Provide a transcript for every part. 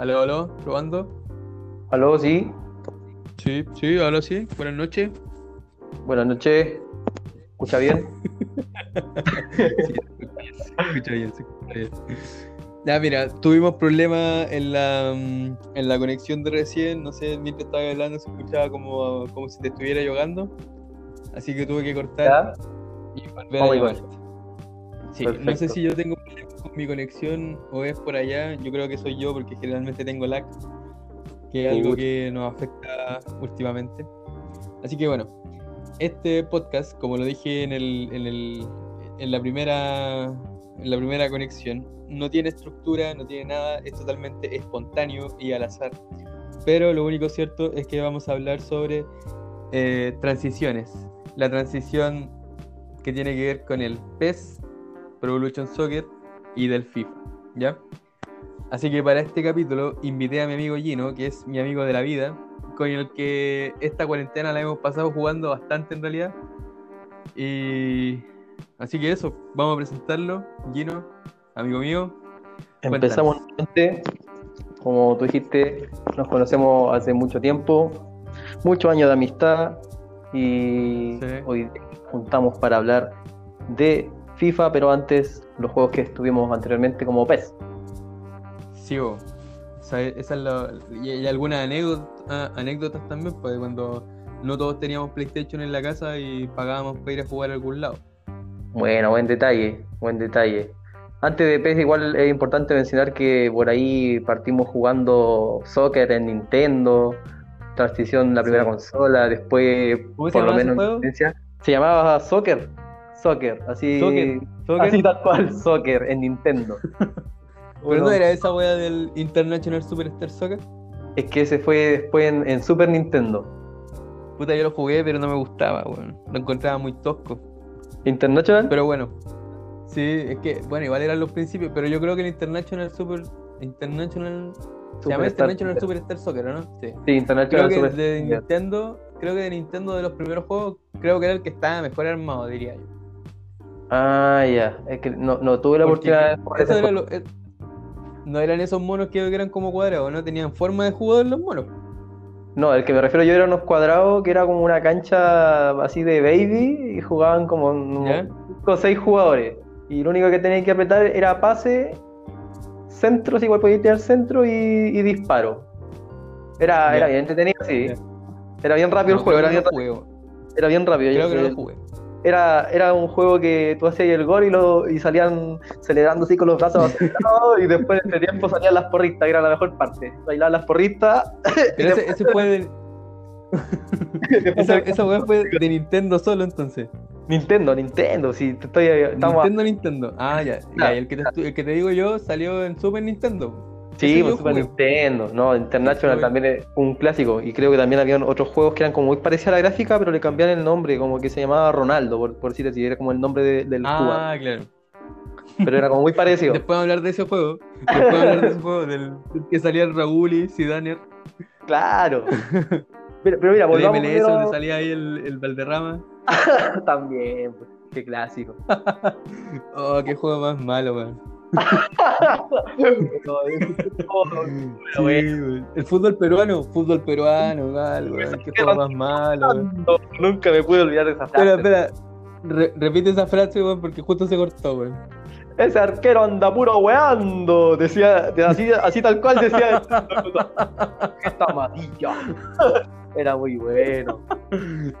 Aló, aló, probando. Aló, sí. Sí, sí, aló, sí. Buenas noches. Buenas noches. ¿Escucha bien? Sí, se escucha bien, se escucha bien. Ya, mira, tuvimos problemas en la, mm, en la conexión de recién. No sé, mientras estaba hablando se escuchaba como, como si te estuviera jugando. Así que tuve que cortar ¿Ya? y volver a llamarte. Sí, no sé si yo tengo mi conexión o es por allá. Yo creo que soy yo porque generalmente tengo lag, que es algo que nos afecta últimamente. Así que bueno, este podcast, como lo dije en el, en el, en la primera, en la primera conexión, no tiene estructura, no tiene nada, es totalmente espontáneo y al azar. Pero lo único cierto es que vamos a hablar sobre eh, transiciones. La transición que tiene que ver con el PES, Pro Evolution Soccer y del FIFA, ¿ya? Así que para este capítulo invité a mi amigo Gino, que es mi amigo de la vida, con el que esta cuarentena la hemos pasado jugando bastante en realidad. Y así que eso, vamos a presentarlo. Gino, amigo mío. Empezamos nuevamente. Como tú dijiste, nos conocemos hace mucho tiempo, muchos años de amistad y Sí. hoy juntamos para hablar de FIFA, pero antes los juegos que estuvimos anteriormente como PES. Sí. O sea, esa es la, y, y algunas anécdotas, anécdotas también, pues cuando no todos teníamos PlayStation en la casa y pagábamos para ir a jugar a algún lado. Bueno, buen detalle, buen detalle. Antes de PES igual es importante mencionar que por ahí partimos jugando soccer en Nintendo, transición la primera Sí. consola, después ¿Cómo se por lo ese menos juego? se llamaba Soccer, Soccer, así, Soccer, Soccer. así tal cual, Soccer en Nintendo. Pero no era esa wea del International Superstar Soccer. Es que ese fue después en, en Super Nintendo. Puta, yo lo jugué, pero no me gustaba, weón. Lo encontraba muy tosco. International, Pero bueno, sí, es que, bueno, igual eran los principios, pero yo creo que el International Super. International. Se llama Superstar International. Superstar Soccer, ¿o ¿no? Sí. Sí, Creo International que Super de Soccer. Nintendo, creo que de Nintendo de los primeros juegos, creo que era el que estaba mejor armado, diría yo. Ah, ya, es que no, no tuve la Porque oportunidad era lo- eh, no eran esos monos que eran como cuadrados, no tenían forma de jugador los monos. No, el que me refiero yo era unos cuadrados que era como una cancha así de baby y jugaban como ¿Ya? 5 o 6 jugadores. Y lo único que tenían que apretar era pase, centros, igual podía tirar centro y, y disparo. Era, era bien entretenido, sí. Era bien rápido No, el juego, era bien, era rápido. creo que no lo jugué. Era, era un juego que tú hacías el gol y, lo, y salían celebrando así con los brazos y después de tiempo salían las porristas, que era la mejor parte. Bailaban las porristas. Pero ese, ese fue de. Esa, esa weá fue de Nintendo solo entonces. Nintendo, Nintendo, sí, te estoy, estamos Nintendo, Nintendo. Ah, ya. ya, el, que te, el que te digo yo salió en Super Nintendo. Sí, pues Super. Nintendo, no, International también es un clásico y creo que también habían otros juegos que eran como muy parecidos a la gráfica, pero le cambiaron el nombre, como que se llamaba Ronaldo, por, por decir así, era como el nombre de- del jugador, Ah, claro. pero era como muy parecido. Después de hablar de ese juego, después de hablar de ese juego, del, del que salía el Raúl y Zidane, Claro. Pero, pero mira, el volvamos MLS, primero- donde salía ahí el, el Valderrama. también, pues, qué clásico. Oh, qué juego más malo, Sí. El fútbol peruano, fútbol peruano, mal, weón. Qué juego más malo, nunca me pude olvidar de esa frase. Espera, espera. Re- repite esa frase, weón, porque justo se cortó, weón. Ese arquero anda puro weando, decía, de- así, así tal cual decía. Esta amarilla. Era muy bueno.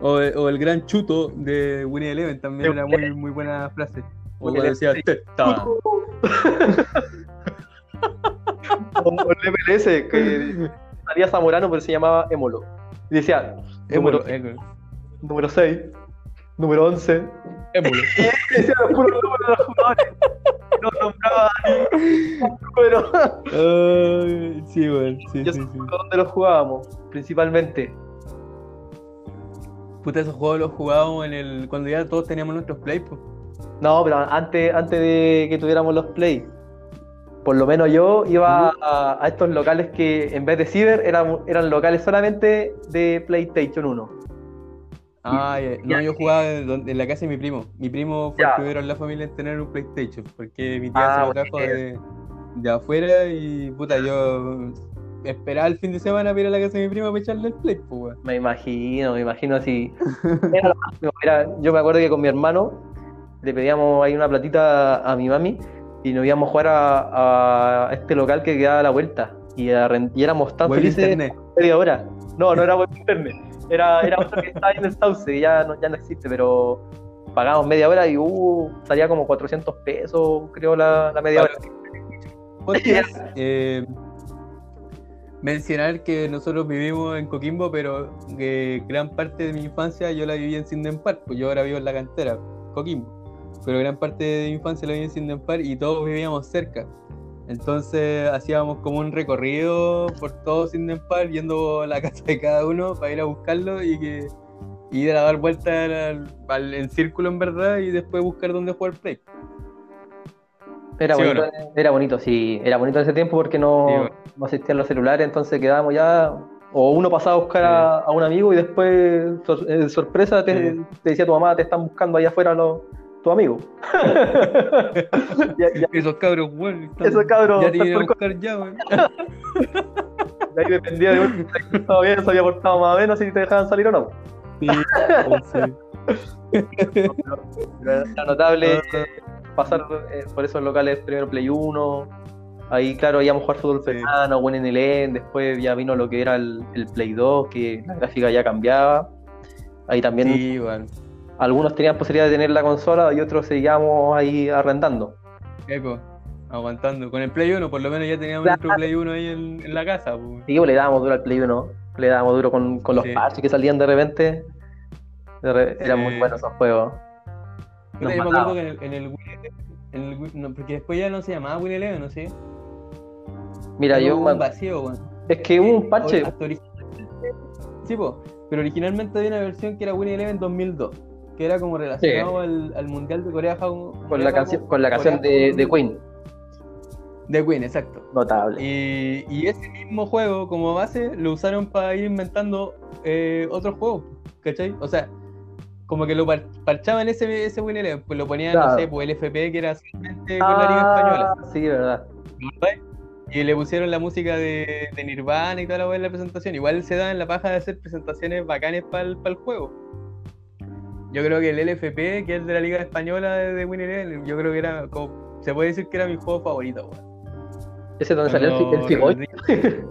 O, o el gran chuto de Winnie Eleven también era muy, muy buena frase. O cuando decía teta. O el MLS, que salía Zamorano, pero se llamaba Émolo. Y decía, número, número 6, número 11. émulo. Y decía los puros números de los jugadores. No nombraba número. Sí, weón. Sí, Yo sí, sé sí. dónde los jugábamos, principalmente. Puta, esos juegos los jugábamos en el. cuando ya todos teníamos nuestros play, pues. No, pero antes, antes de que tuviéramos los play, por lo menos yo iba a, a estos locales que en vez de ciber eran, eran locales solamente de PlayStation 1. Ah, no, yo jugaba en la casa de mi primo. Mi primo fue Ya. el primero en la familia en tener un PlayStation, porque mi tía Ah, se lo trajo de, de afuera y puta, yo esperaba el fin de semana para ir a la casa de mi prima para echarle el play, pues. Me imagino, me imagino así. Era lo máximo, era- yo me acuerdo que con mi hermano le pedíamos ahí una platita a mi mami y nos íbamos a jugar a, a este local que quedaba a la vuelta. Y, a ren- y éramos tan felices internet. media hora. No, no era buen internet. Era, era otro que estaba en el Sauce, y ya no, ya no existe, pero pagábamos media hora y uh, salía como 400 pesos, creo, la, la media hora. Eh, mencionar que nosotros vivimos en Coquimbo, pero que gran parte de mi infancia yo la viví en Sinden Park, pues yo ahora vivo en la cantera, Coquimbo, pero gran parte de mi infancia la viví en Sinden Park y todos vivíamos cerca. Entonces hacíamos como un recorrido por todo Sinden Park, yendo a la casa de cada uno para ir a buscarlo y que y ir a dar vueltas al- al- en círculo en verdad y después buscar dónde jugar play. Era ¿Sí o bonito, era bonito, sí, era bonito en ese tiempo porque no, Sí, bueno. no existían los celulares, entonces quedábamos ya, o uno pasaba a buscar a, a un amigo y después, sor- eh, sorpresa, te, Sí. te decía tu mamá, te están buscando allá afuera los, tu amigo. Ya- ya- Esos cabros, bueno, Esos cabros ya te están iban a por- buscar ya, weón. de ahí dependía de si estaba bien, se había portado más o menos, si te dejaban salir o no. Sí, sí. Pero era notable Ah. eh, pasar eh, por esos locales primero Play 1. Ahí, claro, íbamos a jugar fútbol Sí. peruano, Win Eleven, después ya vino lo que era el, el Play 2, que la gráfica ya cambiaba. Ahí también Sí, weón. Algunos tenían posibilidad de tener la consola y otros seguíamos ahí arrendando. Eco, aguantando. Con el Play 1, por lo menos ya teníamos Claro. nuestro Play 1 ahí en, en la casa. pues. Sí, pues, le dábamos duro al Play 1, le dábamos duro con, con los Sí. parches que salían de repente. De re- Eran muy buenos esos juegos. Yo me acuerdo que en el, en el Win- en el Win- no, porque después ya no se llamaba Win Eleven, ¿no sé? Mira, yo un vacío, es que hubo un parche. Hasta originalmente- Sí, po, pero originalmente había una versión que era Win Eleven 2002, que era como relacionado al, al Mundial de Corea Japón. Con la canción, con la canción de, de Queen. De Queen, exacto. Notable. Y, y ese mismo juego como base lo usaron para ir inventando eh, otros juegos, ¿cachai? O sea, como que lo par- parchaban ese, ese Win Eleven, pues lo ponían, Claro. no sé, pues el FP que era solamente con la Liga Española, Ah, Sí, verdad. ¿verdad? Y le pusieron la música de, de Nirvana y toda la weá en la presentación. Igual se da en la paja de hacer presentaciones bacanes para el, juego. Yo creo que el LFP, que es de la Liga Española de, Win Eleven, yo creo que era, como, se puede decir que era mi juego favorito, weón. Ese es donde salió el, el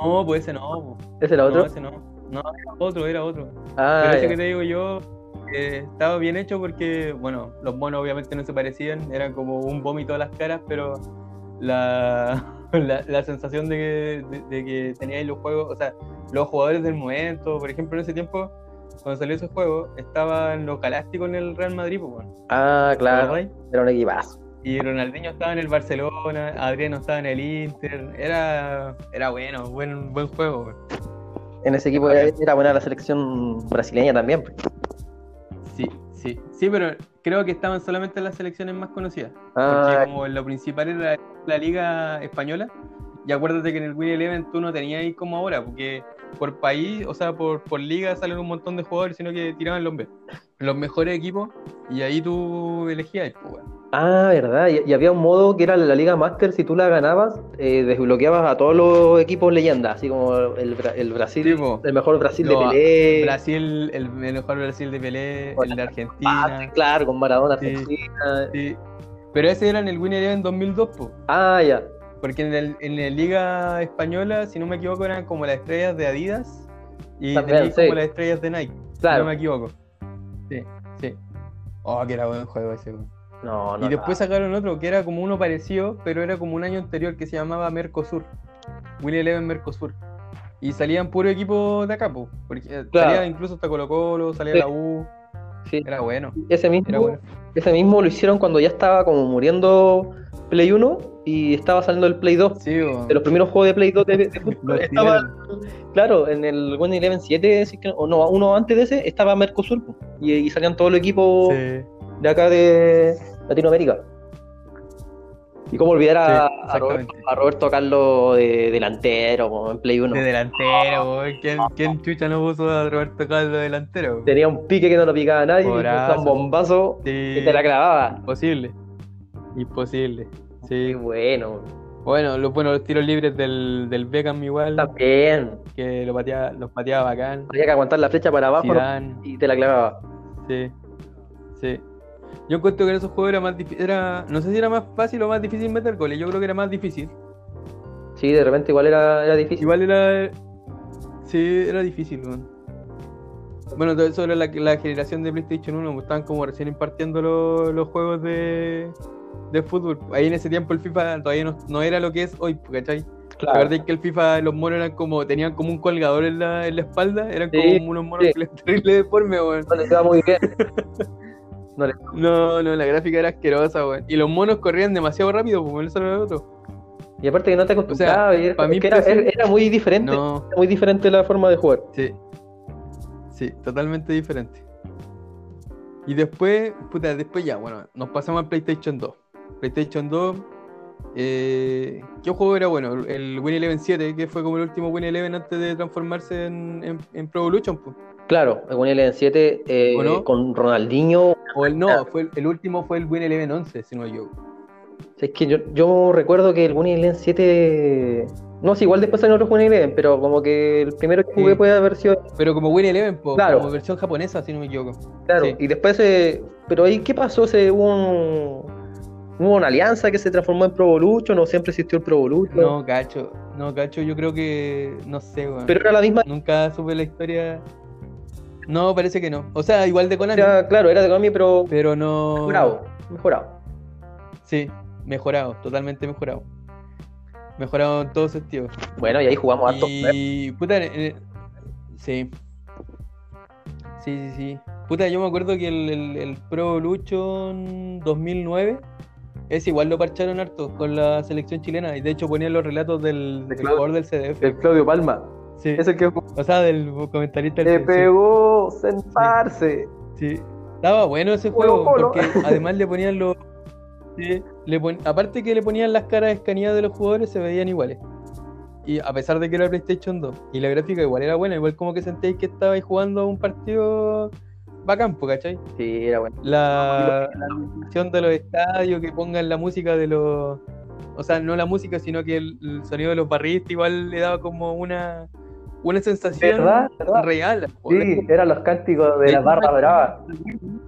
No, pues ese no. po. ¿Ese era No, otro? ese no. No, era otro, era otro. Ah, Pero ese que te digo yo eh, estaba bien hecho porque, bueno, los monos obviamente no se parecían, eran como un vómito a las caras, pero la, la, la sensación de que, de, de que teníais los juegos, o sea, los jugadores del momento, por ejemplo, en ese tiempo, cuando salió ese juego, estaban los Galácticos en el Real Madrid, pues, bueno, Ah, ¿te claro. Era un equipazo. Y Ronaldinho estaba en el Barcelona, Adriano estaba en el Inter, era, era bueno, buen, buen juego. En ese equipo era buena la selección brasileña también. pues. Sí, sí, sí, pero creo que estaban solamente las selecciones más conocidas. Ah, Porque como lo principal era la liga española, y acuérdate que en el Win Eleven tú no tenías ahí como ahora, porque por país, o sea, por, por liga salen un montón de jugadores, sino que tiraban los, los mejores equipos, y ahí tú elegías, pues, weón. ah, verdad. Y, y había un modo que era la Liga Master. Si tú la ganabas, eh, desbloqueabas a todos los equipos leyendas. Así como el, el Brasil, Tipo, el mejor Brasil de Pelé. Brasil, el, mejor Brasil de Pelé, el de Argentina. claro, con Maradona, Sí. Argentina. sí. Pero ese era en el Win Eleven 2002, pues. Ah, ya. Porque en, el, en la liga española, si no me equivoco, eran como las estrellas de Adidas y También, sí. como las estrellas de Nike, si no me equivoco. Sí, sí. Oh, que era buen juego ese. No, no. y después sacaron otro que era como uno parecido, pero era como un año anterior que se llamaba Mercosur. Win Eleven Mercosur. Y salían puro equipo de acá, po, porque eh, Claro. salía incluso hasta Colo Colo, salía Sí. la U, Sí. era bueno, Ese mismo, era bueno. ese mismo lo hicieron cuando ya estaba como muriendo Play 1 y estaba saliendo el Play 2. Sí, po. De los primeros juegos de Play 2 de, de fútbol. Estaba, claro, en el Win Eleven 7, si es que- o no, uno antes de ese, estaba Mercosur y, y salían todos los equipos Sí. de acá de Latinoamérica. Y cómo olvidar a, Sí, a exactamente. Roberto, a Roberto Carlos de delantero po, en Play 1. De delantero. ¿Quién, ¿Quién chucha no puso a Roberto Carlos de delantero? Tenía un pique que no lo picaba nadie, y un bombazo Sí. que te la clavaba. Imposible. Imposible. Qué Sí. bueno. Bueno, los, bueno, los tiros libres del, del Beckham igual, También. que lo pateaba, los pateaba bacán. Había que aguantar la flecha para abajo. Zidane, y te la clavaba. sí, sí. Yo encuentro que en esos juegos era más difícil, era, no sé si era más fácil o más difícil meter goles, yo creo que era más difícil. Sí, de repente igual era, era difícil. Igual era, sí, era difícil, weón. Bueno, todo eso era la, la generación de PlayStation 1, pues, estaban como recién impartiendo los, los juegos de, de fútbol. Ahí en ese tiempo el FIFA todavía no, no era lo que es hoy, ¿cachai? La Claro. verdad es que el FIFA, los monos eran como, tenían como un colgador en la, en la espalda, eran Sí, como unos monos sí. que les terrible deforme, weón. No le quedaba muy bien. No No, no, la gráfica era asquerosa, weón. Y los monos corrían demasiado rápido, pues eso era otro. Y aparte que no te acostumbrabas. y era- pa' mí era, era muy diferente. No, Muy diferente la forma de jugar. sí. Sí, totalmente diferente. Y después, puta, después ya, bueno, nos pasamos al PlayStation 2. PlayStation 2, eh, ¿qué juego era bueno? El Win Eleven 7, que fue como el último Win Eleven antes de transformarse en, en, en Pro Evolution, pues. Claro, el Win Eleven 7 eh, con Ronaldinho. O el no, fue el, el último fue el Win Eleven 11, si no yo. Es que yo, yo recuerdo que el Win Eleven 7. No, sí, igual después salió otro Win Eleven, pero como que el primero que jugué Sí. puede haber sido. Pero como Win Eleven, po, Claro. como versión japonesa, si no me equivoco. Claro, Sí. y después. eh, pero ahí, ¿qué pasó? ¿Se hubo, un- hubo una alianza que se transformó en Pro Evolution o siempre existió el Pro Evolution? No, cacho, no, cacho, yo creo que, no sé, weón. Pero era la misma. Nunca supe la historia. No, parece que no. O sea, igual de Konami, Era, claro, era de Konami, pero pero no. mejorado. Mejorado. Sí, mejorado, totalmente mejorado. Mejorado en todo sentido. Bueno, y ahí jugamos harto. Y. Puta, eh, sí. Sí, sí, sí. Puta, yo me acuerdo que el, el, el Pro Evolution 2009 es igual lo parcharon harto con la selección chilena. Y de hecho ponían los relatos del, De Claudio. jugador del CDF. El Claudio Palma. Sí. Ese que O sea, del comentarista le del sí. pegó sentarse. Sí, estaba bueno ese juego, porque además le ponían los... sí, le pon- Aparte que le ponían las caras escaneadas de los jugadores, se veían iguales. Y a pesar de que era PlayStation 2, y la gráfica igual era buena, igual como que sentéis que estabais jugando un partido bacán, ¿cachai? Sí, era bueno. La, iluminación de los estadios, que pongan la música de los... O sea, no la música, sino que el, el sonido de los barristas igual le daba como una, una sensación ¿Verdad? ¿Verdad? real. Sí, eran los cánticos de Sí. la barra brava.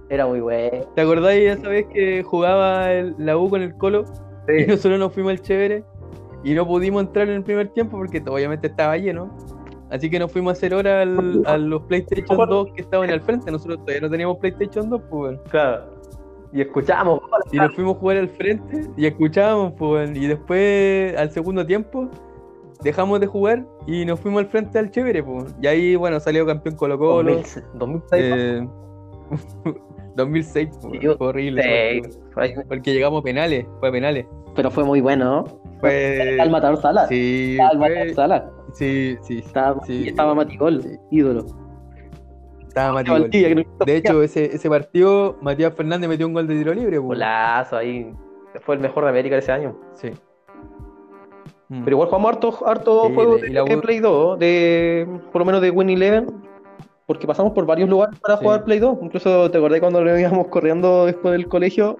Era muy bueno. ¿Te acordáis esa vez que jugaba el- la U con el Colo y Sí. nosotros nos fuimos al Chévere y no pudimos entrar en el primer tiempo porque obviamente estaba lleno? Así que nos fuimos a hacer hora al- a los PlayStation 2 que estaban al frente. Nosotros todavía no teníamos PlayStation 2, pues. Claro. Y escuchamos. Y nos fuimos a jugar al frente y escuchábamos, pues. Y después, al segundo tiempo, dejamos de jugar y nos fuimos al frente al Chévere, pues. Y ahí, bueno, salió campeón Colo Colo. 2006. 2006. Eh, 2006, pues, horrible. Porque llegamos a penales, fue a penales. Pero fue muy bueno, ¿no? Fue. Al matador Sala. Sí, Al fue- matador Sala. sí, sí, Estaba, sí. estaba Matigol, Sí. ídolo. estaba no- De hecho, ese, ese partido, Matías Fernández metió un gol de tiro libre. pues. Golazo ahí. Fue el mejor de América ese año. Sí. Mm. Pero igual jugamos harto, harto Sí, juegos de, la de U- Play 2, de, por lo menos de Win Eleven, porque pasamos por varios lugares para jugar Play 2. Incluso te acordás cuando lo íbamos corriendo después del colegio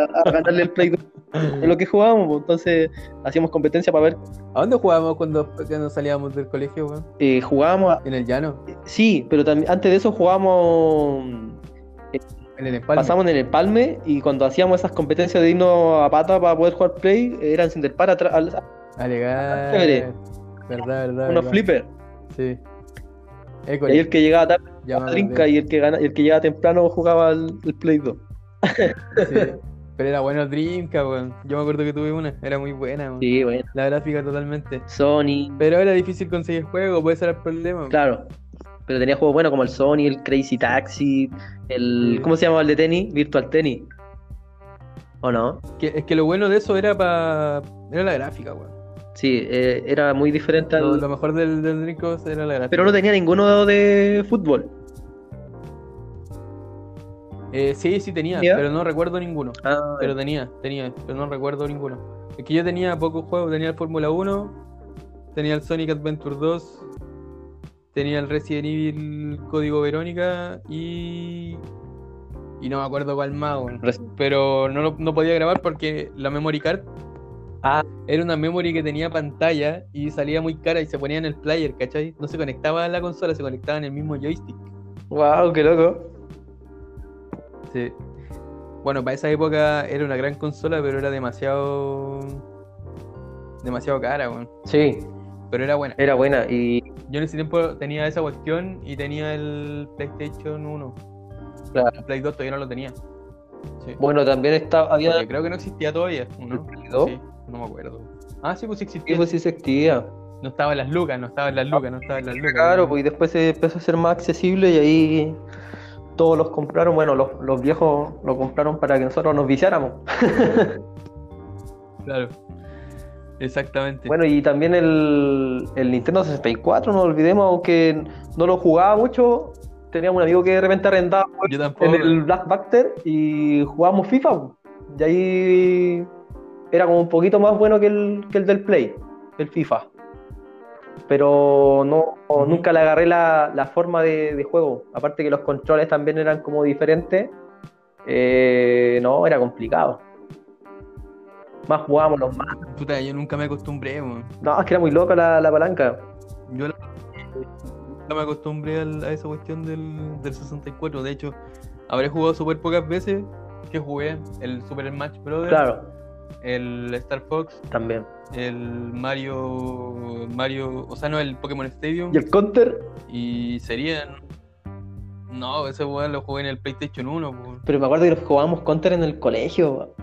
a, ganarle el Play 2 de lo que jugábamos. Entonces hacíamos competencia para ver. ¿A dónde jugábamos cuando, cuando salíamos del colegio, weón? eh, jugábamos, a- En el llano, sí, pero también antes de eso jugábamos. en el empalme. Pasamos en el Palme y cuando hacíamos esas competencias de irnos a pata para poder jugar Play, eran sin del par atrás, al- Alegar. Chévere. Verdad, verdad. unos flippers. Sí. Y el que llegaba tarde trinca y el que gana, y el que llegaba temprano jugaba el, el Play 2. Sí. Pero era bueno Dreamcast, weón. Yo me acuerdo que tuve una, era muy buena, weón. Sí, bueno. La gráfica totalmente. Sony, Pero era difícil conseguir juego, puede ser el problema. weón. claro. Pero tenía juegos buenos como el Sony, el Crazy Taxi, el. Sí. ¿Cómo se llamaba el de tenis? Virtual Tennis. ¿O no? Que- es que lo bueno de eso era para. Era la gráfica, weón. Sí, eh, era muy diferente al. Lo, lo mejor del, del Dreamcast era la gráfica. Pero no tenía ninguno de fútbol. Eh, sí, sí tenía, ¿Ya? pero no recuerdo ninguno. Ah, Pero tenía, tenía, pero no recuerdo ninguno. Es que yo tenía pocos juegos, tenía el Fórmula 1, tenía el Sonic Adventure 2, tenía el Resident Evil Código Verónica y. Y no me acuerdo cuál más, Pero no, lo- no podía grabar porque la memory card Ah, Era una memory que tenía pantalla y salía muy cara y se ponía en el player, ¿cachai? No se conectaba a la consola, se conectaba en el mismo joystick. wow, qué loco. Sí. Bueno, para esa época era una gran consola, pero era demasiado. demasiado cara, weón. Sí, Pero era buena. era buena. Y Yo en ese tiempo tenía esa cuestión y tenía el PlayStation 1. Claro. El Play 2 todavía no lo tenía. Sí. bueno, también estaba, había. Porque creo que no existía todavía, ¿no? ¿El Play 2? Sí, no me acuerdo. Ah, sí, pues Sí, existía. pues sí se existía. No estaba en las lucas, no estaba en las lucas, no estaba en las lucas. Claro, pues y después se empezó a ser más accesible y ahí todos los compraron. Bueno, los, los viejos lo compraron para que nosotros nos viciáramos. Claro. Exactamente. Bueno, y también el, el Nintendo 64, no olvidemos, aunque no lo jugaba mucho, teníamos un amigo que de repente arrendaba en el Black Bacter y jugábamos FIFA. Y ahí era como un poquito más bueno que el, que el del Play, el FIFA. Pero no, nunca le agarré la, la forma de, de juego. Aparte que los controles también eran como diferentes. eh, no, era complicado. Más jugábamos los más. Puta, yo nunca me acostumbré. No, es que era muy loca la, la palanca. Yo la- nunca me acostumbré a esa cuestión del, del 64. De hecho, habré jugado súper pocas veces que jugué el Super Smash Bros. Claro, El Star Fox, también. el Mario. Mario. O sea, no, el Pokémon Stadium. Y el counter, Y serían. No, ese weón lo jugué en el PlayStation 1. po. pero me acuerdo que los jugábamos counter en el colegio.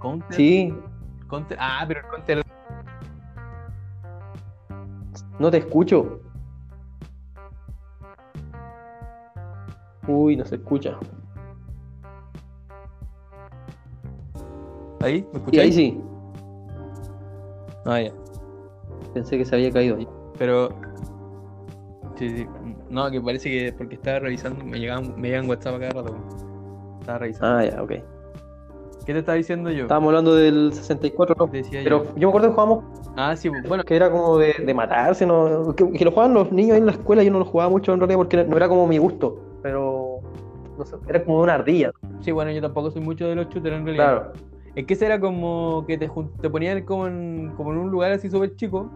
Counter. Sí, Counter- Ah, pero el Counter. no te escucho. Uy, no se escucha. ¿Ahí? ¿Me escucháis? ahí sí, Ah, ya. pensé que se había caído. Pero. Sí, sí. No, que parece que porque estaba revisando, me llegaban, me llegan WhatsApp cada rato. Estaba revisando. Ah, ya, ok. ¿Qué te estaba diciendo yo? Estábamos hablando del 64, ¿no? Decía Pero yo. yo me acuerdo que jugábamos Ah, sí, bueno. que era como de, de matarse, ¿no? Que, que lo jugaban los niños ahí en la escuela, yo no lo jugaba mucho en realidad porque no era como mi gusto, pero no sé, era como una ardilla. Sí, bueno, yo tampoco soy mucho de los shooters en realidad. Claro, Es que ese era como que te, te ponían como en, como en un lugar así súper chico.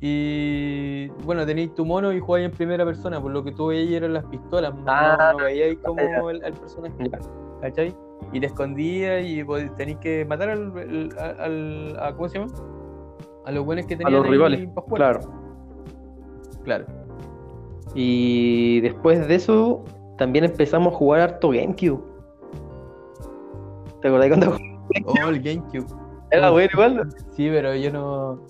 Y bueno, tenéis tu mono y jugabas en primera persona, por lo que tú veías eran las pistolas, no- Ah, no, veíais como el, el personaje. ¿cachai? Y te escondías y tenéis que matar al, al- al- a, ¿cómo se llama? A los buenos que a tenían los ahí rivales, claro. Claro. Y después de eso, también empezamos a jugar harto GameCube. ¿Te acordás cuando Oh, el GameCube. era bueno igual? Sí, pero yo no.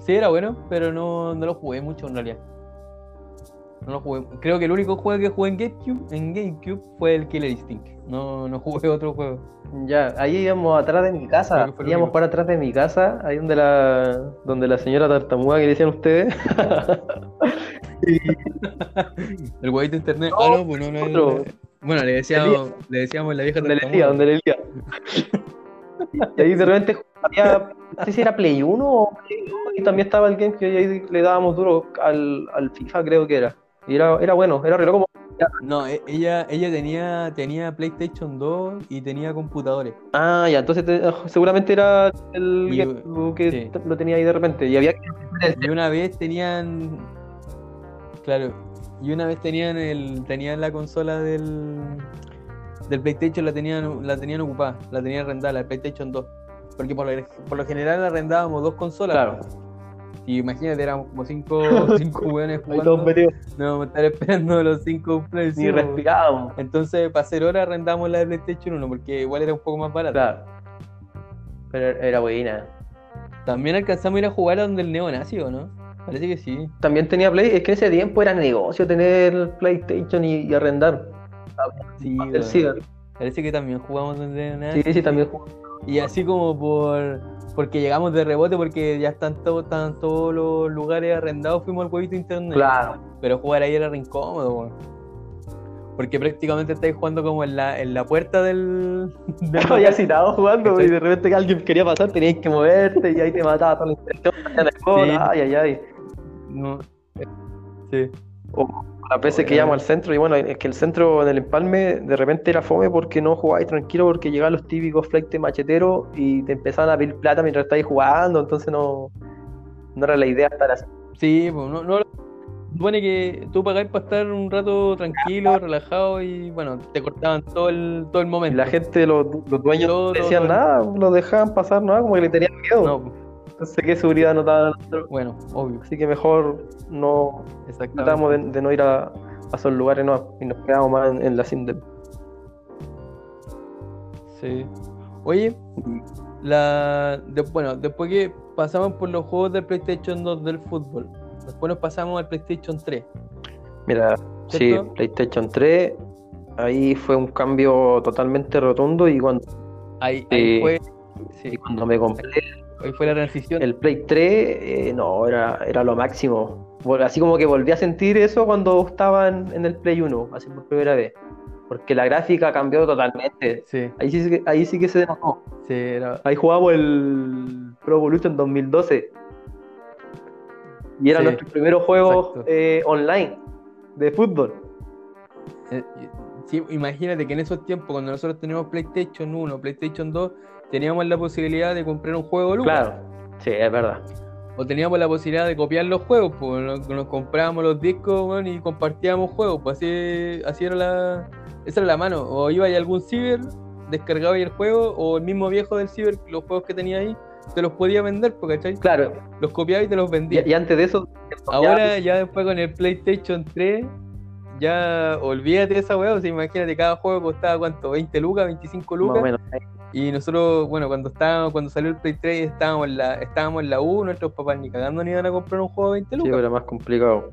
Sí, era bueno, pero no, no lo jugué mucho en realidad. No lo jugué. Creo que el único juego que jugué en GameCube, en GameCube fue el Killer Instinct. No, no jugué otro juego. Ya, ahí íbamos atrás de mi casa. Íbamos para atrás de mi casa, ahí donde la, donde la señora tartamuda que decían ustedes. El huevito de internet. No, ah, no, pues no, no. otro. no. Bueno, le decíamos, le decíamos la vieja donde le tartamuda. decía, donde le decía. Y ahí de repente había, no sé si era Play 1 o Play 2, y también estaba el GameCube y ahí le dábamos duro al, al FIFA, creo que era. Y era, era bueno, era reloj como. No, e- ella, ella tenía, tenía PlayStation 2 y tenía computadores. Ah, ya, entonces te- seguramente era el Y- que sí. lo tenía ahí de repente. Y había que. Y una vez tenían. Claro. Y una vez tenían el. Tenían la consola del. Del PlayStation la tenían, la tenían ocupada, la tenían arrendada, la PlayStation 2. Porque por lo, por lo general arrendábamos dos consolas. Claro, Y imagínate, éramos como cinco, cinco todos jugando. No estar esperando los cinco players. Ni respirábamos. Entonces, para hacer hora arrendamos la de PlayStation 1, porque igual era un poco más barata. Claro. Pero era buena. También alcanzamos a ir a jugar a donde el neonazi, ¿o no? Parece que sí. También tenía Play, es que en ese tiempo era negocio tener PlayStation y, y arrendar. Sí, El. Parece que también jugamos donde el neonazi. Sí, sí, también jugaba. Y así como por porque llegamos de rebote porque ya están todos, están todos los lugares arrendados, fuimos al huevito internet. Claro. Pero jugar ahí era re incómodo, weón. Porque prácticamente estáis jugando como en la, en la puerta del. del Había citado jugando y de repente alguien quería pasar, tenías que moverte y ahí te mataba toda la intención. Sí. Ay, ay, ay. No. Sí. O las veces que íbamos al centro, y bueno, es que el centro en el empalme de repente era fome porque no jugabais tranquilo, porque llegaban los típicos flight macheteros y te empezaban a pedir plata mientras estabais jugando, entonces no, no era la idea estar así. Sí, pues no, no supone que tú pagáis para estar un rato tranquilo, relajado y bueno, te cortaban todo el, todo el Y momento. la gente, los, los dueños Todo, no decían todo. nada, lo dejaban pasar, nada, como que le tenían miedo. No, pues, Entonces, ¿qué seguridad nos daban a nosotros? bueno, obvio, Así que mejor no tratamos de, de no ir a, a esos lugares no, y nos quedamos más en, en la Sindel. Sí. Oye, la de- bueno, después que pasamos por los juegos del PlayStation 2 del fútbol, después nos pasamos al PlayStation 3. Mira, sí, ¿Cierto? PlayStation 3, ahí fue un cambio totalmente rotundo y cuando, Ahí, Sí. ahí fue, sí, y cuando me compré ahí fue la transición. el Play 3, eh, no, era, era lo máximo. Así como que volví a sentir eso cuando estaba en, en el Play 1, así por primera vez. Porque la gráfica cambió totalmente. Sí, Ahí sí, que- ahí sí que se denotó. sí, era, Ahí jugábamos el Pro Evolution 2012. Y era Sí, nuestro primer juego eh, online de fútbol. eh, sí, imagínate que en esos tiempos, cuando nosotros teníamos PlayStation 1, PlayStation 2, teníamos la posibilidad de comprar un juego Lucas. Claro, sí, es verdad. O teníamos la posibilidad de copiar los juegos, pues nos, nos comprábamos los discos y compartíamos juegos, pues así, así era la. Esa era la mano. O iba a algún ciber, descargaba ahí el juego, o el mismo viejo del ciber, los juegos que tenía ahí, te los podía vender, pues, ¿cachai? Claro, Los copiaba y te los vendía. y, y antes de eso, Ahora, ya después con el PlayStation 3, ya olvídate de esa weá, o sea, imagínate, cada juego costaba cuánto, 20 lucas, 25 más o lucas. menos. Y nosotros, bueno, cuando estábamos, cuando salió el Play 3 estábamos en la, estábamos en la U, nuestros papás ni cagando ni iban a comprar un juego de 20 Sí, lucas. pero era más complicado.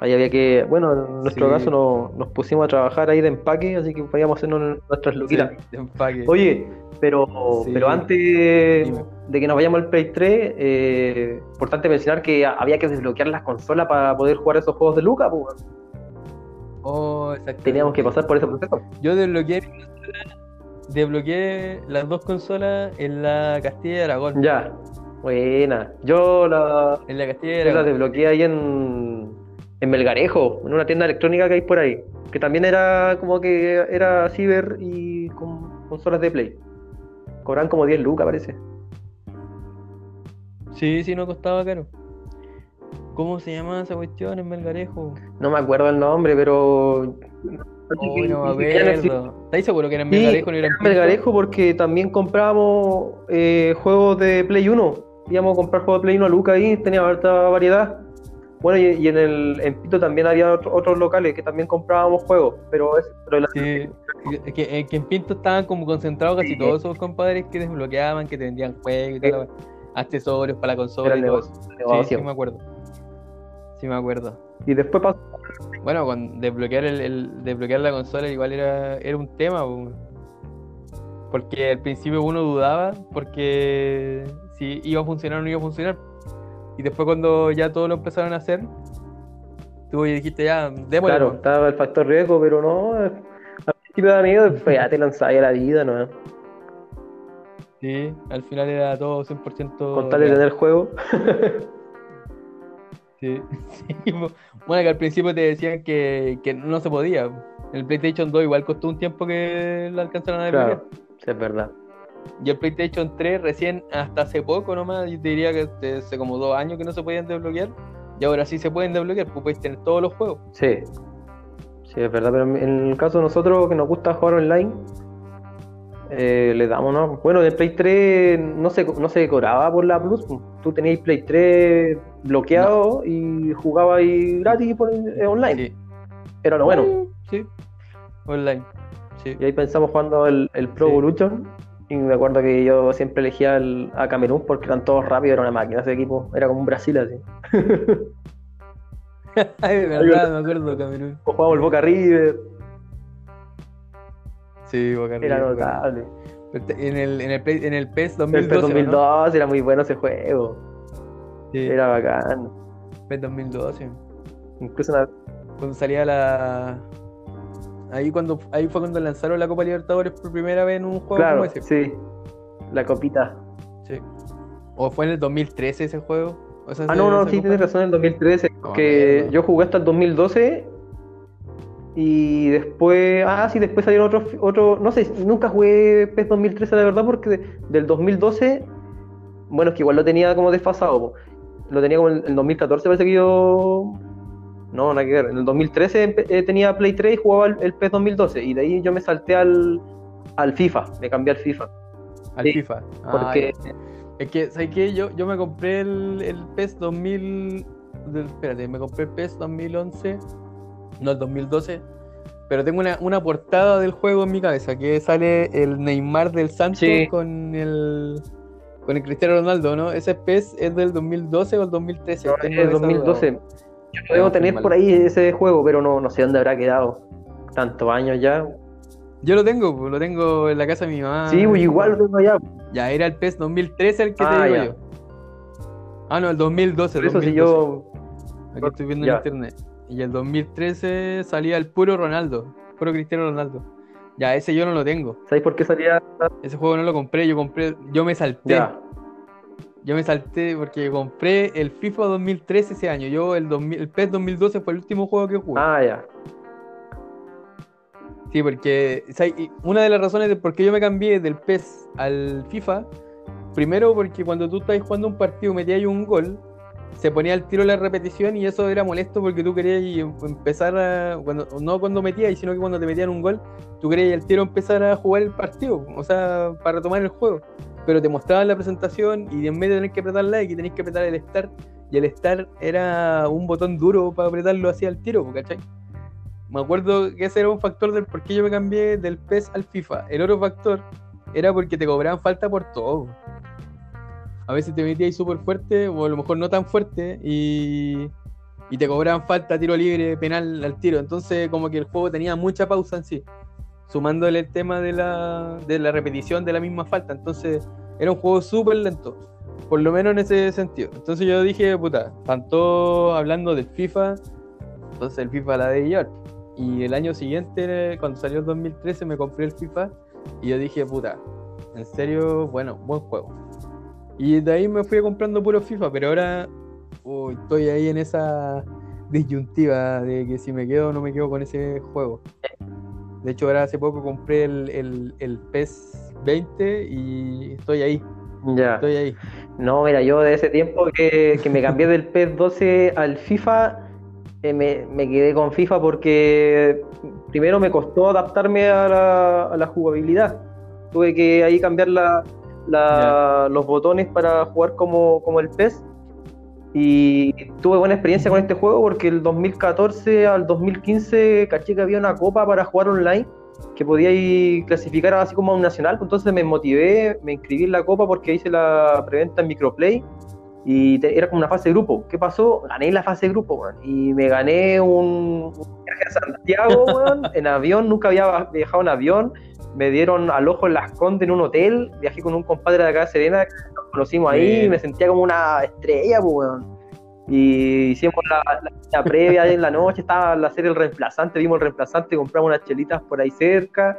Ahí había que, bueno, en nuestro Sí. caso no- nos pusimos a trabajar ahí de empaque, así que podíamos hacer nuestras luquitas. Sí, de empaque. Oye, pero, Sí. pero antes de que nos vayamos al Play 3, eh, importante mencionar que había que desbloquear las consolas para poder jugar esos juegos de Luca, pues. Oh, exacto. Teníamos que pasar por ese proceso. Yo desbloqueé, mi consola- desbloqueé las dos consolas en la Castilla de Aragón. Ya, buena. Yo la, En la Castilla de yo la Aragón. desbloqueé ahí en, en Melgarejo, en una tienda electrónica que hay por ahí. Que también era como que era ciber y con consolas de Play. Cobran como 10 lucas, parece. Sí, sí, no costaba caro. ¿Cómo se llama esa cuestión en Melgarejo? No me acuerdo el nombre, pero. Oh, no me acuerdo. ¿Estáis seguro que era en Sí, Melgarejo? no era en era Pinto? Melgarejo porque también comprábamos eh, juegos de Play 1. Íbamos a comprar juegos de Play 1 a Luca ahí, tenía harta variedad. Bueno, y, y en el en Pito también había otro- otros locales que también comprábamos juegos, pero, es, pero Sí, que, en Pinto estaban como concentrados casi Sí. todos esos compadres que desbloqueaban, que te vendían juegos y tal, accesorios para la consola y todo eso. Sí me acuerdo. Sí me acuerdo. Y después pasó. Bueno, con desbloquear el, el- desbloquear la consola igual era, era un tema, po. porque al principio uno dudaba porque si iba a funcionar o no iba a funcionar. Y después cuando ya todos lo empezaron a hacer, tú dijiste ya, démosle. Claro, estaba el factor riesgo, pero no. eh, Al principio da miedo, después ya te lanzabas a la vida, ¿no? Sí, al final era todo 100% Con tal de tener el juego. Sí, sí. Bueno, que al principio te decían que, que no se podía. po. El PlayStation 2 igual costó un tiempo que lo alcanzaron a desbloquear. Claro, sí, es verdad. Y el PlayStation 3 recién hasta hace poco nomás, yo te diría que hace como dos años que no se podían desbloquear. Y ahora sí se pueden desbloquear, pues puedes tener todos los juegos. Sí, sí, es verdad, pero en el caso de nosotros que nos gusta jugar online, eh, le damos, ¿no? Bueno, de Play 3 no se, no se decoraba por la Plus, pues. tú tenías Play 3 bloqueado y jugabas ahí gratis por, eh, online, Sí. era lo bueno. Uh, Sí. Online. Sí. Y ahí pensamos jugando el, el Pro Sí. Evolution y me acuerdo que yo siempre elegía el- a Camerún porque eran todos rápidos, era una máquina ese equipo, era como un Brasil así. Ay, verdad, me acuerdo, Camerún. O jugábamos el Boca River, Sí, Boca era notable. En el, en el, Play- en el PES El 2012. PES ¿o no? 2002 era muy bueno ese juego, Sí, era bacán. PES 2012. Incluso una, Cuando salía la. Ahí cuando ahí fue cuando lanzaron la Copa Libertadores por primera vez en un juego Claro, como ese. sí. La copita. Sí. O fue en el 2013 ese juego. O sea, Ah, no, no, sí, tienes razón, el 2013. Oh, que mierda. yo jugué hasta el 2012 y después, ah, sí, después salieron otros, otro, no sé, nunca jugué PES 2013, la verdad, porque de- del 2012, bueno, es que igual lo tenía como desfasado, po. lo tenía como en el 2014, parece que yo, no, nada que ver, en el 2013 empe- eh, tenía Play 3 y jugaba el, el PES 2012 y de ahí yo me salté al, al FIFA, me cambié al FIFA. Al Sí, FIFA. Ah, Porque. Es que, ¿sabes qué? Yo, yo me compré el, el PES 2000. del- espérate, me compré el PES 2011. No, el 2012. Pero tengo una, una portada del juego en mi cabeza que sale el Neymar del Santos Sí. con el. Con el Cristiano Ronaldo, ¿no? Ese PES es del 2012 o el 2013. no, es duda. 2012. Yo Ah, debo tener por ahí ese juego, pero no, no sé dónde habrá quedado. Tantos años ya. Yo lo tengo, pues, lo tengo en la casa de mi mamá. sí, pues, igual lo tengo allá. Ya era el PES 2013 el que Ah, te digo ya. yo. Ah, no, el 2012. Por eso si 2012. yo. Aquí estoy viendo Ya. en internet. Y el 2013 salía el puro Ronaldo, puro Cristiano Ronaldo. Ya, ese yo no lo tengo. ¿Sabéis por qué salía? Ese juego no lo compré, yo compré, yo me salté. Ya. Yo me salté porque compré el FIFA 2013 ese año. Yo el 2000, el PES 2012 fue el último juego que jugué. Ah, ya. Sí, porque una de las razones de por qué yo me cambié del PES al FIFA, primero porque cuando tú estás jugando un partido metías un gol, se ponía al tiro la repetición y eso era molesto porque tú querías em- empezar a, cuando, no cuando metías, sino que cuando te metían un gol, tú querías al tiro empezar a jugar el partido, o sea, para retomar el juego. Pero te mostraban la presentación y en vez de tener que apretar like, tenías que apretar el start, y el start era un botón duro para apretarlo así al tiro, ¿cachai? Me acuerdo que ese era un factor del por qué yo me cambié del PES al FIFA. El otro factor era porque te cobraban falta por todo. A veces te metías súper fuerte, o a lo mejor no tan fuerte, y, te cobraban falta, tiro libre, penal al tiro. Entonces, como que el juego tenía mucha pausa en sí, sumándole el tema de la, de la repetición de la misma falta. Entonces, era un juego súper lento, por lo menos en ese sentido. Entonces, yo dije, puta, tanto hablando del FIFA, entonces el FIFA la de llevar. Y el año siguiente, cuando salió el 2013, me compré el FIFA y yo dije, puta, en serio, bueno, buen juego. Y de ahí me fui comprando puro FIFA, pero ahora estoy ahí en esa disyuntiva de que si me quedo o no me quedo con ese juego. De hecho, ahora hace poco compré el, el, el PES 20 y estoy ahí, Ya. estoy ahí. No, mira, yo de ese tiempo que, que me cambié del PES 12 al FIFA, eh, me, me quedé con FIFA porque primero me costó adaptarme a la, a la jugabilidad. Tuve que ahí cambiar la, la- los botones para jugar como, como el PES. Y tuve buena experiencia con este juego porque el 2014 al 2015 caché que había una copa para jugar online que podía ir clasificar así como a un nacional. Entonces me motivé, me inscribí en la copa porque hice la preventa en Microplay y te- era como una fase de grupo. ¿Qué pasó? Gané la fase de grupo, weón. Y me gané un, un viaje a Santiago, weón, en avión. Nunca había viajado en avión. Me dieron al ojo en Las Condes en un hotel. Viajé con un compadre de acá de Serena, nos conocimos ahí. Bien. Me sentía como una estrella, pues, weón. Y hicimos la, la cena previa ahí en la noche. Estaba la serie El Reemplazante. Vimos el reemplazante, compramos unas chelitas por ahí cerca.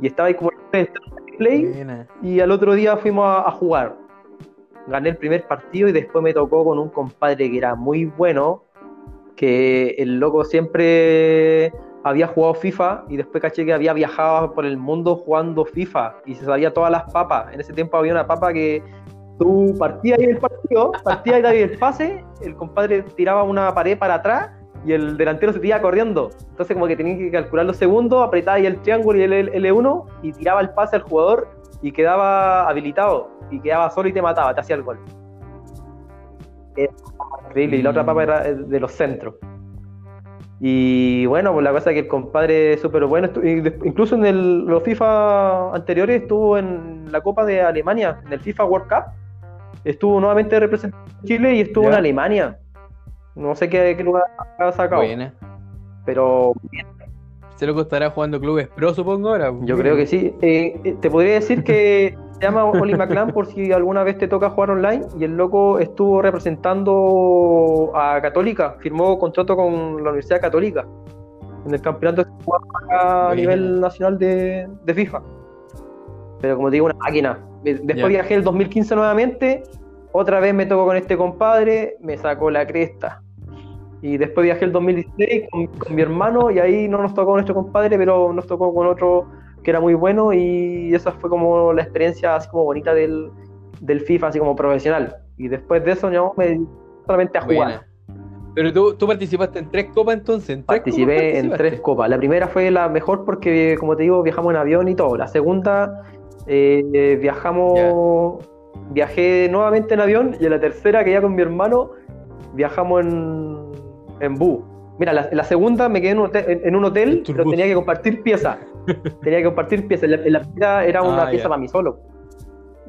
Y estaba ahí como en play Buena. y al otro día fuimos a, a jugar. Gané el primer partido y después me tocó con un compadre que era muy bueno, que el loco siempre había jugado FIFA y después caché que había viajado por el mundo jugando FIFA y se sabía todas las papas. En ese tiempo había una papa que tú partías ahí el partido, partías ahí el pase, el compadre tiraba una pared para atrás y el delantero se tiraba corriendo. Entonces como que tenías que calcular los segundos, apretaba ahí el triángulo y el L- L1 y tiraba el pase al jugador y quedaba habilitado y quedaba solo y te mataba, te hacía el gol. Era increíble. Y la otra papa era de los centros. Y bueno, pues la cosa es que el compadre es súper bueno. Incluso en el- los FIFA anteriores estuvo en la Copa de Alemania, en el FIFA World Cup. Estuvo nuevamente representando Chile y estuvo Ya. en Alemania. No sé qué, qué lugar ha sacado, pero Se lo costará jugando clubes pro, supongo ahora. Yo creo que sí. Eh, eh, te podría decir que se llama Oli McClan por si alguna vez te toca jugar online y el loco estuvo representando a Católica, firmó contrato con la Universidad Católica en el campeonato que jugaba a nivel nacional de, de FIFA. Pero como te digo, una máquina. De- Después viajé el 2015 nuevamente otra vez me tocó con este compadre, me sacó la cresta. Y después viajé el 2016 con, con mi hermano y ahí no nos tocó con nuestro compadre, pero nos tocó con otro que era muy bueno y esa fue como la experiencia así como bonita del, del FIFA, así como profesional. Y después de eso yo me solamente a jugar. Buena. Pero tú, tú participaste en tres copas entonces. ¿En tres Participé en tres copas. La primera fue la mejor porque, como te digo, viajamos en avión y todo. La segunda, eh, viajamos, viajé nuevamente en avión. Y en la tercera, que ya con mi hermano, viajamos en, en bus. Mira, la, la segunda me quedé en un hotel, en- en un hotel, En pero tenía que compartir piezas. tenía que compartir piezas. En la, la primera era una Ah, pieza para mí solo.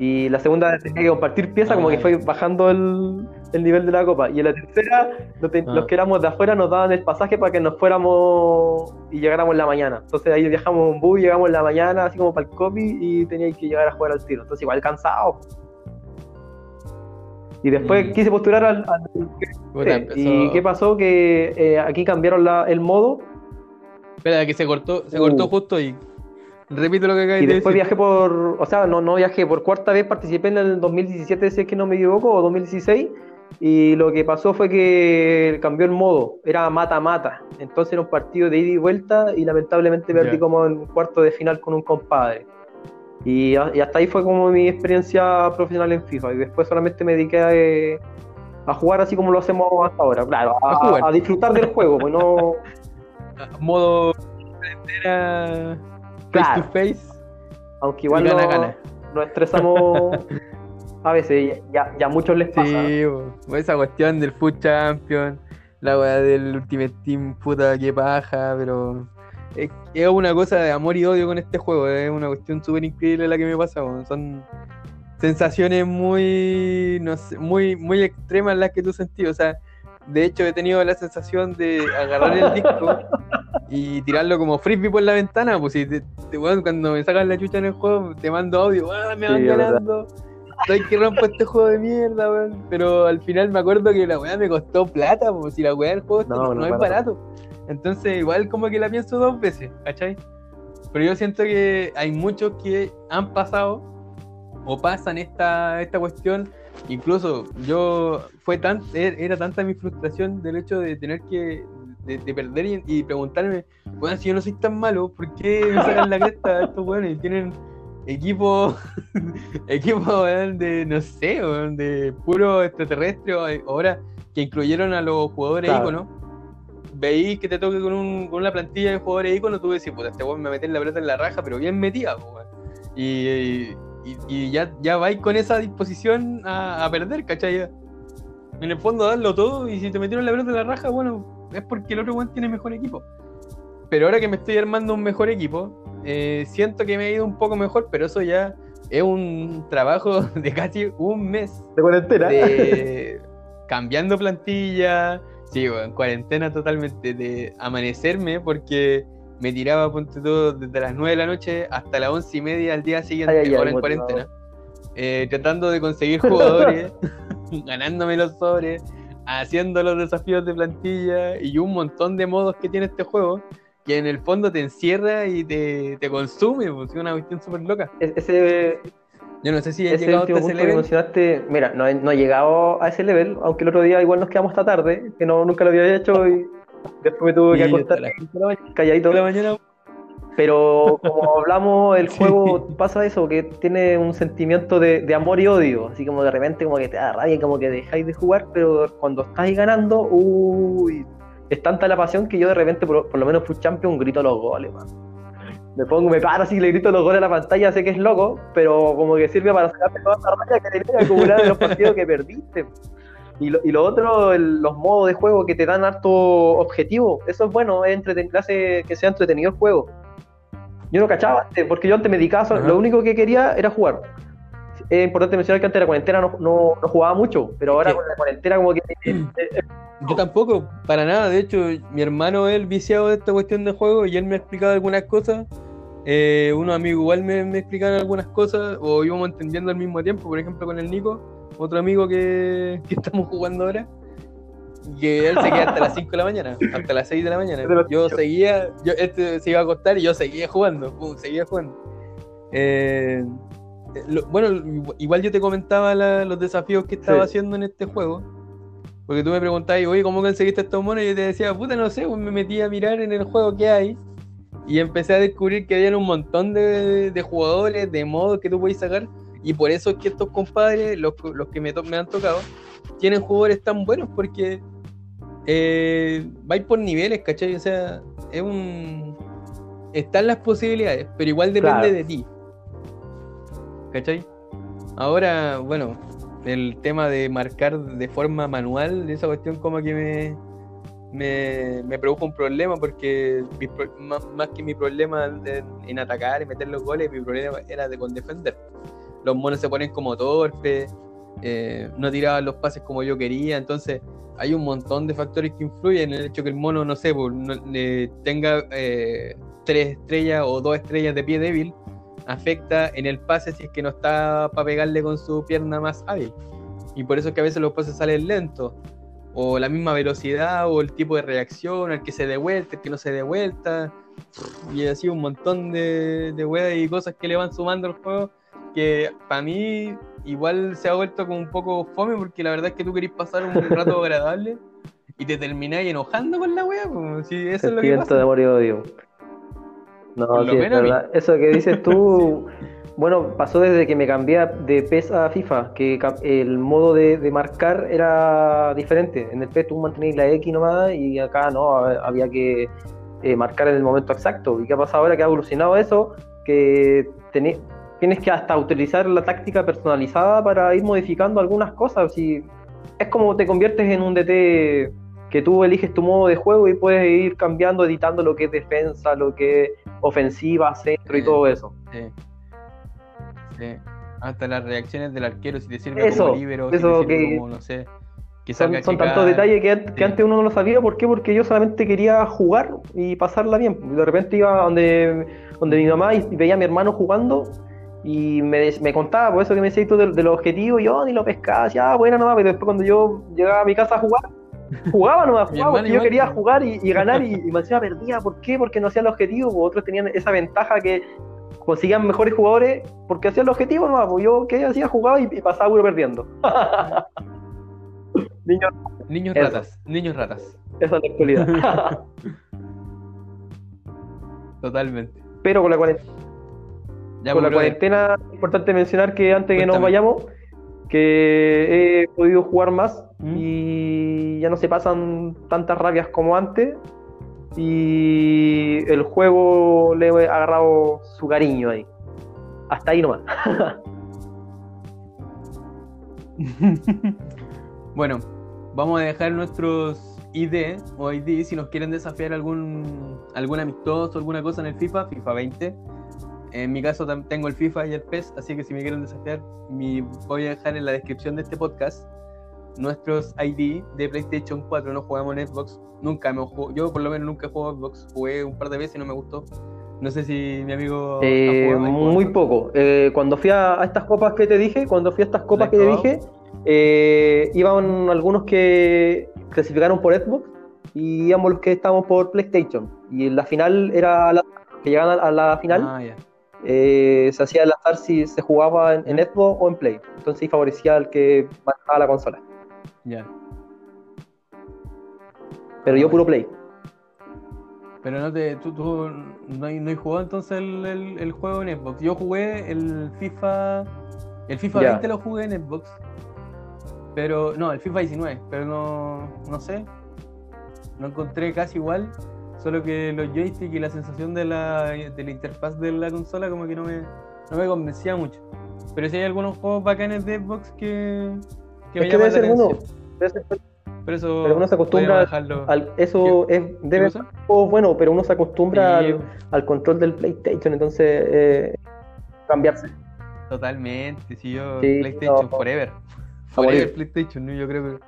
Y la segunda tenía que compartir piezas, como Ah, que ya. fue bajando el, el nivel de la copa. Y en la tercera, los, te- Ah. los que éramos de afuera nos daban el pasaje para que nos fuéramos y llegáramos en la mañana. Entonces ahí viajamos en bus, llegamos en la mañana, así como para el copy, y tenía que llegar a jugar al tiro. Entonces igual cansado. Y después Mm. quise postular al... al- Puta, ¿Y empezó- qué pasó? Que eh, aquí cambiaron la- el modo Espera, que se cortó, se Uh. cortó justo y repito lo que acabas y de después decir. viajé por... O sea, no, no viajé, por cuarta vez participé en el 2017, si es que no me equivoco, o 2016. Y lo que pasó fue que cambió el modo, era mata-mata. Entonces era un partido de ida y vuelta y lamentablemente perdí como en cuarto de final con un compadre. Y, a- y hasta ahí fue como mi experiencia profesional en FIFA. Y después solamente me dediqué a, eh, a jugar así como lo hacemos hasta ahora. Claro, A a, disfrutar del juego, pues no... Modo entera face to face. Aunque igual gana, no- gana. nos estresamos a veces, ya, ya a muchos les pasa. Sí, po. esa cuestión del Food Champion, la weá del Ultimate Team, puta que paja, pero es, una cosa de amor y odio con este juego, es una cuestión súper increíble la que me pasa, son sensaciones muy, no sé, muy, muy extremas las que tú sentís, o sea, de hecho he tenido la sensación de agarrar el disco y tirarlo como frisbee por la ventana, pues si te, te- weón, cuando me sacan la chucha en el juego te mando audio, "Ah, me van Sí, ganando. Estoy que rompo este juego de mierda, weón. Pero al final me acuerdo que la weá me costó plata, pues si la weá del juego No, no, no es es barato. Entonces igual como que la pienso dos veces, ¿cachai? Pero yo siento que hay muchos que han pasado o pasan esta, esta cuestión. Incluso yo fue tan, er- era tanta mi frustración del hecho de tener que de, de perder y, y preguntarme, bueno, si yo no soy tan malo, ¿por qué me sacan la cresta estos weones? Y tienen equipo, equipo de, no sé, de puro extraterrestre, ahora que incluyeron a los jugadores Claro. íconos. Veí que te toque con, un, con una plantilla de jugadores íconos, tú decís, puta, este weón me mete la pelota en la raja, pero bien metida, weón. Y, y, y ya, ya vais con esa disposición a, a perder, ¿cachai? En el fondo darlo todo y si te metieron la pelota en la raja, bueno, es porque el otro weón tiene mejor equipo. Pero ahora que me estoy armando un mejor equipo, eh, siento que me ha ido un poco mejor, pero eso ya es un trabajo de casi un mes De cuarentena. de cambiando plantilla, sí, bueno, en cuarentena totalmente, de amanecerme porque me tiraba ponte todo desde las 9 de la noche hasta las 11 y media al día siguiente, Ay, ay, ay, ahora en cuarentena, eh, tratando de conseguir jugadores, ganándome los sobres, haciendo los desafíos de plantilla y un montón de modos que tiene este juego. Que en el fondo te encierra y te, te consume, pues, es una cuestión súper loca. Es- Ese, Yo no sé si he ese llegado último ese que level. mencionaste, mira, no he, no he llegado a ese level, aunque el otro día igual nos quedamos hasta tarde, que no, nunca lo había hecho y después me tuve que Y acostar hasta las 5 de la mañana- calladito. de la mañana Pero como hablamos, el Sí. juego pasa eso, que tiene un sentimiento de, de amor y odio, así como de repente como que te da rabia, como que dejáis de jugar, pero cuando estáis ganando, uy, es tanta la pasión que yo de repente, por, por lo menos fui champion, grito los goles, man. Me pongo, me paro así, le grito los goles a la pantalla, sé que es loco, pero como que sirve para sacarte toda esa rabia que tenés acumulada en los partidos que perdiste. Y lo, y lo otro, el- los modos de juego que te dan harto objetivo, eso es bueno, es entreten- hace que sea entretenido el juego. Yo no cachaba antes, porque yo antes me dedicaba, lo único que quería era jugar. Es importante mencionar que antes de la cuarentena no, no- no jugaba mucho, pero ahora con la cuarentena como que... Yo tampoco, para nada. De hecho, mi hermano es el viciado de esta cuestión de juego y él me ha explicado algunas cosas. Eh, unos amigos igual me, me explicaron algunas cosas o íbamos entendiendo al mismo tiempo. Por ejemplo, con el Nico, otro amigo que, que estamos jugando ahora. Que él se queda hasta las 5 de la mañana, hasta las 6 de la mañana. Yo seguía, yo, este se iba a acostar y yo seguía jugando, pum, seguía jugando. Eh, eh, lo- bueno, igual yo te comentaba la- los desafíos que estaba Sí. haciendo en este juego. Porque tú me preguntabas, oye, ¿cómo conseguiste estos monos? Y yo te decía, puta, no sé, pues me metí a mirar en el juego que hay. Y empecé a descubrir que había un montón de, de jugadores, de modos que tú podías sacar. Y por eso es que estos compadres, los, los que me, to- me han tocado, tienen jugadores tan buenos porque eh, vais por niveles, ¿cachai? O sea, es un. Están las posibilidades, pero igual depende Claro. de ti. ¿Cachai? Ahora, bueno, el tema de marcar de forma manual, esa cuestión como que me, me, me produjo un problema porque mi más, más que mi problema en, atacar y meter los goles, mi problema era de con defender. Los monos se ponen como torpes, eh, no tiraban los pases como yo quería, entonces hay un montón de factores que influyen en el hecho que el mono, no sé, pues, eh, tenga eh, tres estrellas o dos estrellas de pie débil, afecta en el pase si es que no está para pegarle con su pierna más hábil. Y por eso es que a veces los pases salen lentos. O la misma velocidad, o el tipo de reacción, el que se dé vuelta, el que no se dé vuelta. Y así un montón de, de weas y cosas que le van sumando al juego. Que para mí igual se ha vuelto como un poco fome, porque la verdad es que tú querés pasar un rato agradable y te termináis enojando con la wea. Como si eso es lo que pasa. de amor y odio. No, sí, es verdad. Eso que dices tú, bueno, pasó desde que me cambié de PES a FIFA, que el modo de, de marcar era diferente. En el PES tú mantenías la X nomás y acá no, había que eh, marcar en el momento exacto. ¿Y qué ha pasado ahora? Que ha evolucionado eso, que teni- tienes que hasta utilizar la táctica personalizada para ir modificando algunas cosas. Si, es como te conviertes en un DT que tú eliges tu modo de juego y puedes ir cambiando, editando lo que es defensa, lo que es ofensiva, centro y Sí. todo eso. Sí. Sí. Hasta las reacciones del arquero, si te sirve Eso, como libero, si eso te sirve que- como, no sé, que Son, tantos detalles que, an- que sí. antes uno no lo sabía. ¿Por qué? Porque yo solamente quería jugar y pasarla bien. De repente iba donde, donde mi mamá y veía a mi hermano jugando y me, me contaba, por eso que me decías tú de, de los objetivos, y yo ni lo pescaba, ya, buena nomás, pero después cuando yo llegaba a mi casa a jugar, jugaba nomás, jugaba porque yo quería jugar y, y ganar y, y me hacía perdía. ¿Por qué? Porque no hacía el objetivo, otros tenían esa ventaja que conseguían mejores jugadores porque hacían el objetivo nomás, pues yo que hacía jugaba y, y pasaba puro perdiendo. Niño, Niños ratas, niños ratas, esa es la actualidad. totalmente. Pero con la cuarentena, Ya, con la pues, cuarentena es importante mencionar que antes que nos vayamos, que he podido jugar más ¿Mm? y ya no se pasan tantas rabias como antes. Y el juego le he agarrado su cariño ahí. Hasta ahí nomás. bueno, vamos a dejar nuestros ID o ID si nos quieren desafiar algún algún amistoso, alguna cosa en el FIFA, FIFA 20. En mi caso tengo el FIFA y el PES, así que si me quieren desafiar, mi, voy a dejar en la descripción de este podcast nuestros ID de PlayStation 4. No jugamos en Xbox, nunca me jugado, yo por lo menos nunca he jugado Xbox, jugué un par de veces y no me gustó. No sé si mi amigo Eh, jugado, ¿ha jugado muy poco. Eh, cuando fui a, a estas copas que te dije, cuando fui a estas copas ¿La que te dije, eh, iban algunos que clasificaron por Xbox y íbamos los que estábamos por PlayStation. Y en la final era la, que llegaban a, la final, Ah, ya. eh, se hacía al azar si se jugaba en, en Xbox o en Play. Entonces favorecía al que manejaba la consola. Ya. Pero yo puro Play. Pero no te, tú, tú no, hay, no hay jugado entonces el, el- el juego en Xbox. Yo jugué el FIFA. El FIFA Ya. 20 lo jugué en Xbox. Pero. No, el FIFA 19. Pero no. No sé. Lo encontré casi igual. Solo que los joysticks y la sensación de la, de la interfaz de la consola como que no me, no me convencía mucho. Pero si hay algunos juegos bacanes de Xbox que. Que Es que debe ser uno. atención. Debe ser- Por eso. Pero uno se acostumbra al- eso es, ¿Qué debe ser bueno, pero uno se acostumbra Sí, al, al control del PlayStation, entonces eh, cambiarse. Totalmente, si yo Sí, PlayStation no. Forever. Forever. PlayStation, ¿no? yo creo que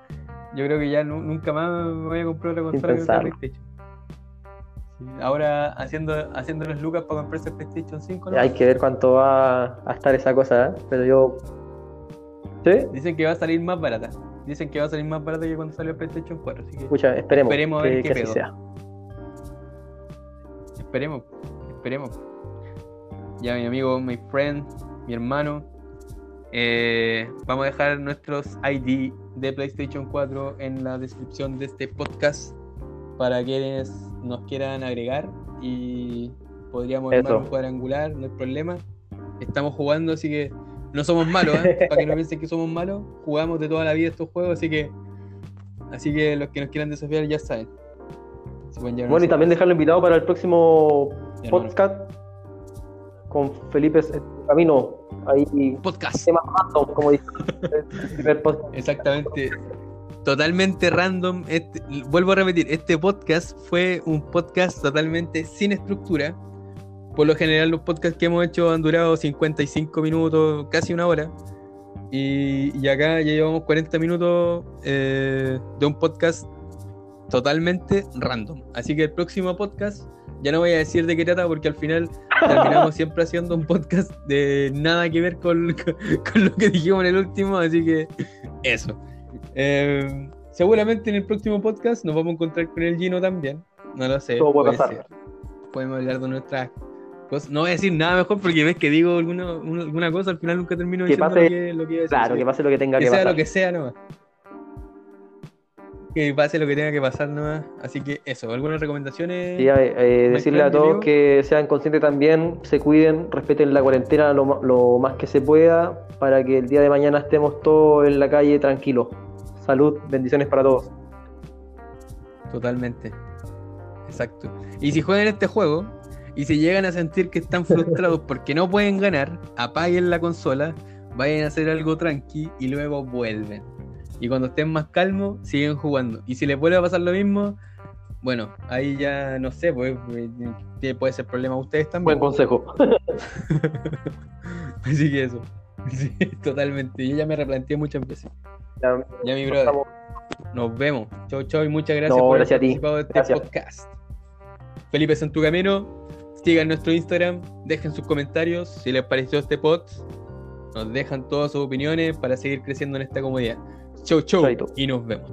yo creo que ya nu- nunca más me voy a comprar otra consola que. PlayStation. Sí, ahora haciendo haciendo los lucas para comprarse el PlayStation 5, ¿no? Hay que ver cuánto va a estar esa cosa, ¿eh? pero yo. ¿Sí? Dicen que va a salir más barata. Dicen que va a salir más barata que cuando salió el PlayStation 4, así que Escucha, esperemos, Esperemos a que, ver qué que así pedo. sea. esperemos, esperemos. Ya mi amigo, mi friend, mi hermano, Eh, vamos a dejar nuestros ID de PlayStation 4 en la descripción de este podcast para quienes nos quieran agregar y podríamos armar Eso. un cuadrangular, no hay problema. Estamos jugando, así que no somos malos, ¿eh? para que no piensen que somos malos. Jugamos de toda la vida estos juegos, así que así que los que nos quieran desafiar ya saben. Bueno, y también dejarlo invitado para el próximo Ya, hermano. podcast con Felipe Camino. Ahí, podcast. temas random, como dice. el primer podcast. Exactamente. Totalmente random. Este- vuelvo a repetir, este podcast fue un podcast totalmente sin estructura. Por lo general los podcasts que hemos hecho han durado 55 minutos, casi una hora. Y, y acá ya llevamos 40 minutos eh, de un podcast totalmente random. Así que el próximo podcast, ya no voy a decir de qué trata porque al final terminamos siempre haciendo un podcast de nada que ver con, con- con lo que dijimos en el último. Así que eso. Eh, seguramente en el próximo podcast nos vamos a encontrar con el Gino también. No lo sé. Todo puede pasar. ser. Podemos hablar de nuestras cosas. No voy a decir nada mejor porque ves que digo alguna, una- alguna cosa, al final nunca termino Que diciendo pase- lo que, lo que iba a decir. Claro, que pase lo que tenga que que, sea pasar. lo que sea nomás. Que pase lo que tenga que pasar nomás. Así que eso, algunas recomendaciones. Sí, eh, eh, ¿No hay decirle a todos que sean conscientes también, se cuiden, respeten la cuarentena lo, lo más que se pueda para que el día de mañana estemos todos en la calle tranquilos. Salud, bendiciones para todos. Totalmente. Exacto. Y si juegan este juego y si llegan a sentir que están frustrados porque no pueden ganar, apaguen la consola, vayan a hacer algo tranqui y luego vuelven. Y cuando estén más calmos, siguen jugando. Y si les vuelve a pasar lo mismo, bueno, ahí ya no sé, pues eh, puede ser problema a ustedes también. Buen consejo. Así que eso. Sí, totalmente. Yo ya me replanteé muchas veces. Ya, Ya mi brother. Nos vemos. Chau, chau y muchas gracias No, por gracias haber ti. participado de este Gracias. podcast. Felipe Santucamino, sigan nuestro Instagram, dejen sus comentarios si les pareció este pod. Nos dejan todas sus opiniones para seguir creciendo en esta comunidad. Chau, chau Chaito. y nos vemos.